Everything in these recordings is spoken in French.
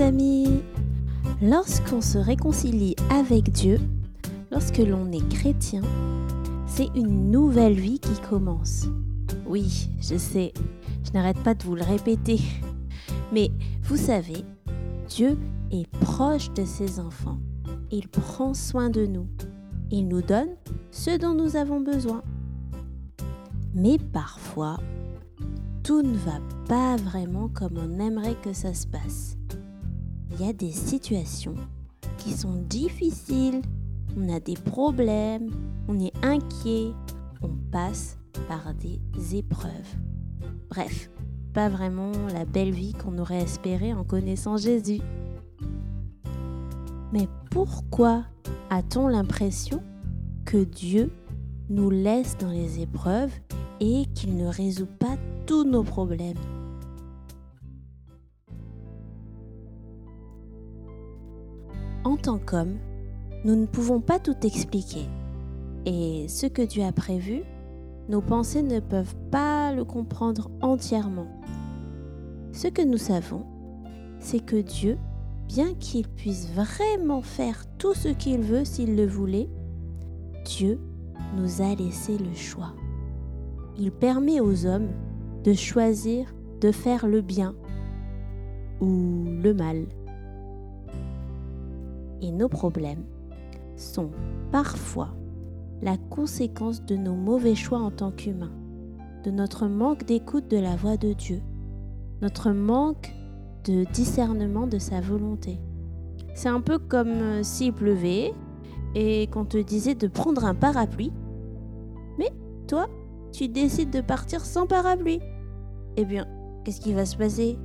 amis Lorsqu'on se réconcilie avec Dieu, lorsque l'on est chrétien, c'est une nouvelle vie qui commence. Oui, je sais, je n'arrête pas de vous le répéter. Mais vous savez, Dieu est proche de ses enfants. Il prend soin de nous. Il nous donne ce dont nous avons besoin. Mais parfois, tout ne va pas vraiment comme on aimerait que ça se passe. Il y a des situations qui sont difficiles, on a des problèmes, on est inquiet, on passe par des épreuves. Bref, pas vraiment la belle vie qu'on aurait espérée en connaissant Jésus. Mais pourquoi a-t-on l'impression que Dieu nous laisse dans les épreuves et qu'il ne résout pas tous nos problèmes? Tant qu'homme, nous ne pouvons pas tout expliquer. Et ce que Dieu a prévu, nos pensées ne peuvent pas le comprendre entièrement. Ce que nous savons, c'est que Dieu, bien qu'il puisse vraiment faire tout ce qu'il veut s'il le voulait, Dieu nous a laissé le choix. Il permet aux hommes de choisir de faire le bien ou le mal et nos problèmes sont parfois la conséquence de nos mauvais choix en tant qu'humains, de notre manque d'écoute de la voix de Dieu, notre manque de discernement de sa volonté. C'est un peu comme euh, s'il pleuvait et qu'on te disait de prendre un parapluie, mais toi, tu décides de partir sans parapluie. Eh bien, qu'est-ce qui va se passer?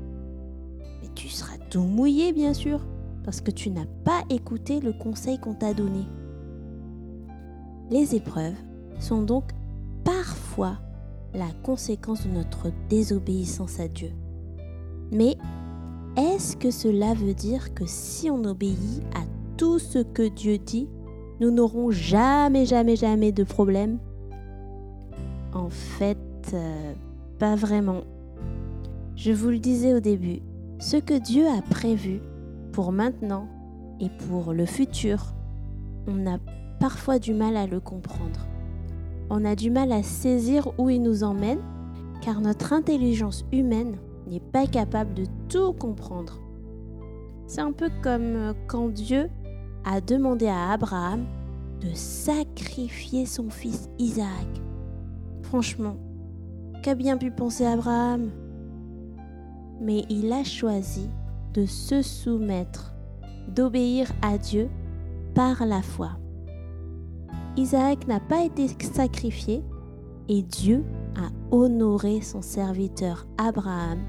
Mais tu seras tout mouillé, bien sûr parce que tu n'as pas écouté le conseil qu'on t'a donné. Les épreuves sont donc parfois la conséquence de notre désobéissance à Dieu. Mais est-ce que cela veut dire que si on obéit à tout ce que Dieu dit, nous n'aurons jamais, jamais, jamais de problème? En fait, euh, pas vraiment. Je vous le disais au début, ce que Dieu a prévu pour maintenant et pour le futur, on a parfois du mal à le comprendre. On a du mal à saisir où il nous emmène car notre intelligence humaine n'est pas capable de tout comprendre. C'est un peu comme euh, quand Dieu a demandé à Abraham de sacrifier son fils Isaac. Franchement, qu'a bien pu penser Abraham? Mais il a choisi de se soumettre, d'obéir à Dieu par la foi. Isaac n'a pas été sacrifié et Dieu a honoré son serviteur Abraham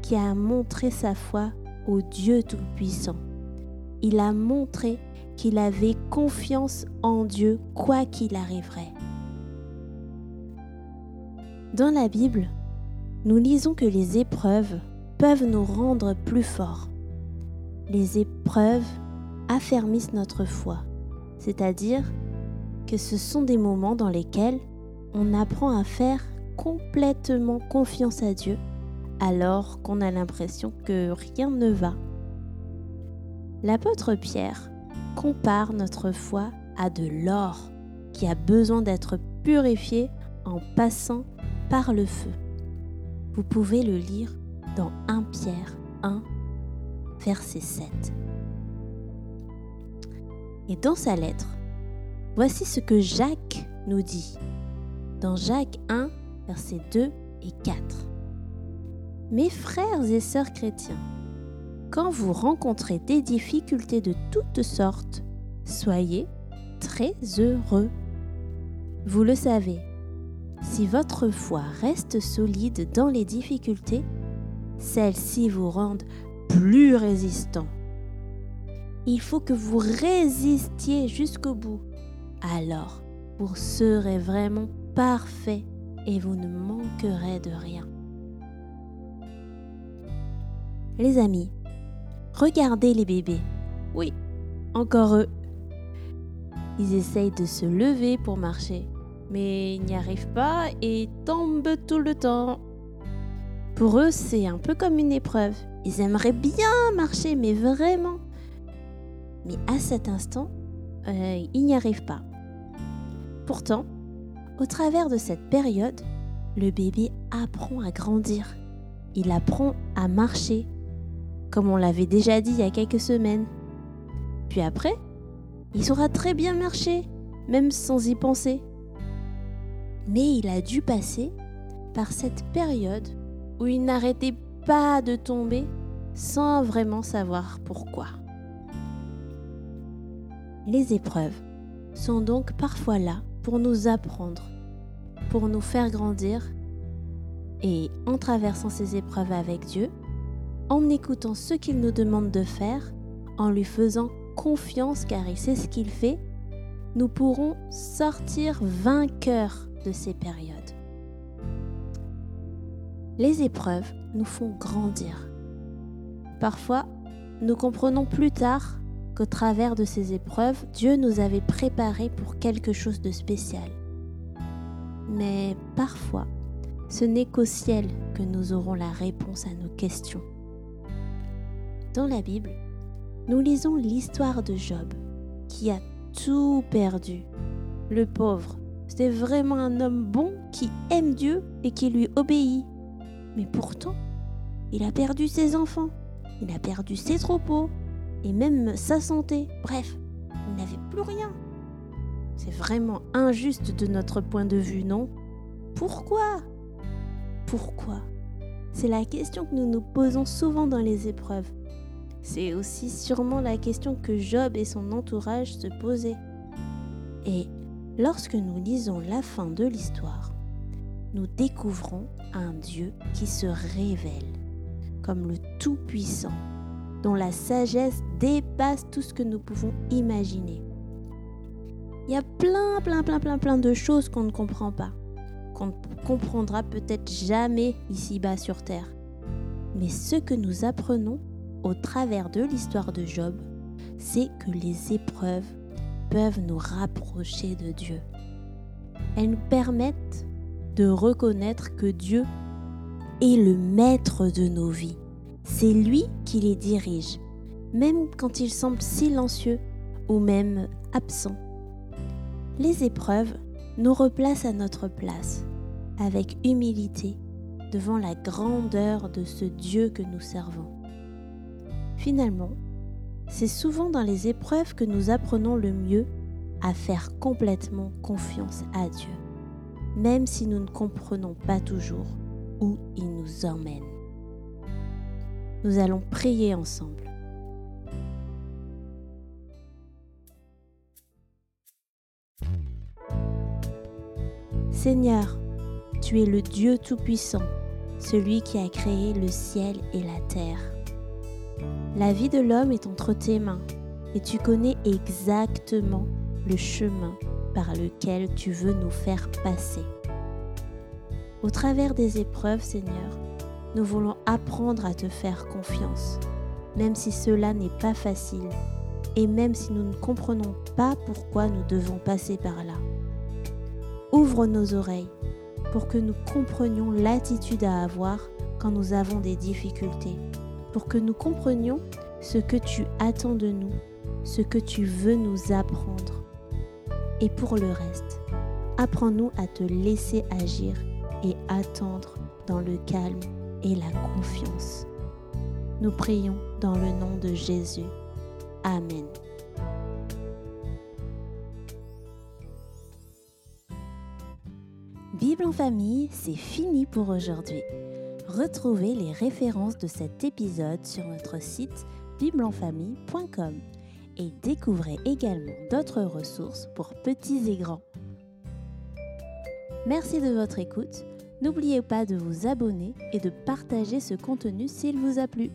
qui a montré sa foi au Dieu Tout-Puissant. Il a montré qu'il avait confiance en Dieu quoi qu'il arriverait. Dans la Bible, nous lisons que les épreuves peuvent nous rendre plus forts. Les épreuves affermissent notre foi, c'est-à-dire que ce sont des moments dans lesquels on apprend à faire complètement confiance à Dieu alors qu'on a l'impression que rien ne va. L'apôtre Pierre compare notre foi à de l'or qui a besoin d'être purifié en passant par le feu. Vous pouvez le lire dans 1 Pierre 1, verset 7. Et dans sa lettre, voici ce que Jacques nous dit dans Jacques 1, versets 2 et 4. Mes frères et sœurs chrétiens, quand vous rencontrez des difficultés de toutes sortes, soyez très heureux. Vous le savez, si votre foi reste solide dans les difficultés, celles-ci vous rendent plus résistant. Il faut que vous résistiez jusqu'au bout. Alors, vous serez vraiment parfait et vous ne manquerez de rien. Les amis, regardez les bébés. Oui, encore eux. Ils essayent de se lever pour marcher, mais ils n'y arrivent pas et tombent tout le temps. Pour eux, c'est un peu comme une épreuve. Ils aimeraient bien marcher, mais vraiment. Mais à cet instant, euh, ils n'y arrivent pas. Pourtant, au travers de cette période, le bébé apprend à grandir. Il apprend à marcher, comme on l'avait déjà dit il y a quelques semaines. Puis après, il saura très bien marcher, même sans y penser. Mais il a dû passer par cette période où il n'arrêtait pas de tomber sans vraiment savoir pourquoi. Les épreuves sont donc parfois là pour nous apprendre, pour nous faire grandir et en traversant ces épreuves avec Dieu, en écoutant ce qu'il nous demande de faire, en lui faisant confiance car il sait ce qu'il fait, nous pourrons sortir vainqueurs de ces périodes. Les épreuves nous font grandir. Parfois, nous comprenons plus tard qu'au travers de ces épreuves, Dieu nous avait préparés pour quelque chose de spécial. Mais parfois, ce n'est qu'au ciel que nous aurons la réponse à nos questions. Dans la Bible, nous lisons l'histoire de Job, qui a tout perdu. Le pauvre, c'était vraiment un homme bon qui aime Dieu et qui lui obéit. Mais pourtant, il a perdu ses enfants, il a perdu ses troupeaux et même sa santé. Bref, il n'avait plus rien. C'est vraiment injuste de notre point de vue, non? Pourquoi? Pourquoi? C'est la question que nous nous posons souvent dans les épreuves. C'est aussi sûrement la question que Job et son entourage se posaient. Et lorsque nous lisons la fin de l'histoire, nous découvrons un Dieu qui se révèle comme le Tout-Puissant, dont la sagesse dépasse tout ce que nous pouvons imaginer. Il y a plein, plein, plein, plein, plein de choses qu'on ne comprend pas, qu'on ne comprendra peut-être jamais ici-bas sur Terre. Mais ce que nous apprenons au travers de l'histoire de Job, c'est que les épreuves peuvent nous rapprocher de Dieu. Elles nous permettent de reconnaître que Dieu est le maître de nos vies. C'est lui qui les dirige, même quand il semble silencieux ou même absent. Les épreuves nous replacent à notre place, avec humilité, devant la grandeur de ce Dieu que nous servons. Finalement, c'est souvent dans les épreuves que nous apprenons le mieux à faire complètement confiance à Dieu, même si nous ne comprenons pas toujours où il nous emmène. Nous allons prier ensemble. Seigneur, tu es le Dieu Tout-Puissant, celui qui a créé le ciel et la terre. La vie de l'homme est entre tes mains et tu connais exactement le chemin par lequel tu veux nous faire passer. Au travers des épreuves, Seigneur, nous voulons apprendre à te faire confiance, même si cela n'est pas facile et même si nous ne comprenons pas pourquoi nous devons passer par là. Ouvre nos oreilles pour que nous comprenions l'attitude à avoir quand nous avons des difficultés pour que nous comprenions ce que tu attends de nous, ce que tu veux nous apprendre. Et pour le reste, apprends-nous à te laisser agir et attendre dans le calme et la confiance. Nous prions dans le nom de Jésus. Amen. Bible en famille, c'est fini pour aujourd'hui. Retrouvez les références de cet épisode sur notre site biblenfamille.com et découvrez également d'autres ressources pour petits et grands. Merci de votre écoute. N'oubliez pas de vous abonner et de partager ce contenu s'il vous a plu.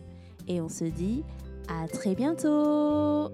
Et on se dit à très bientôt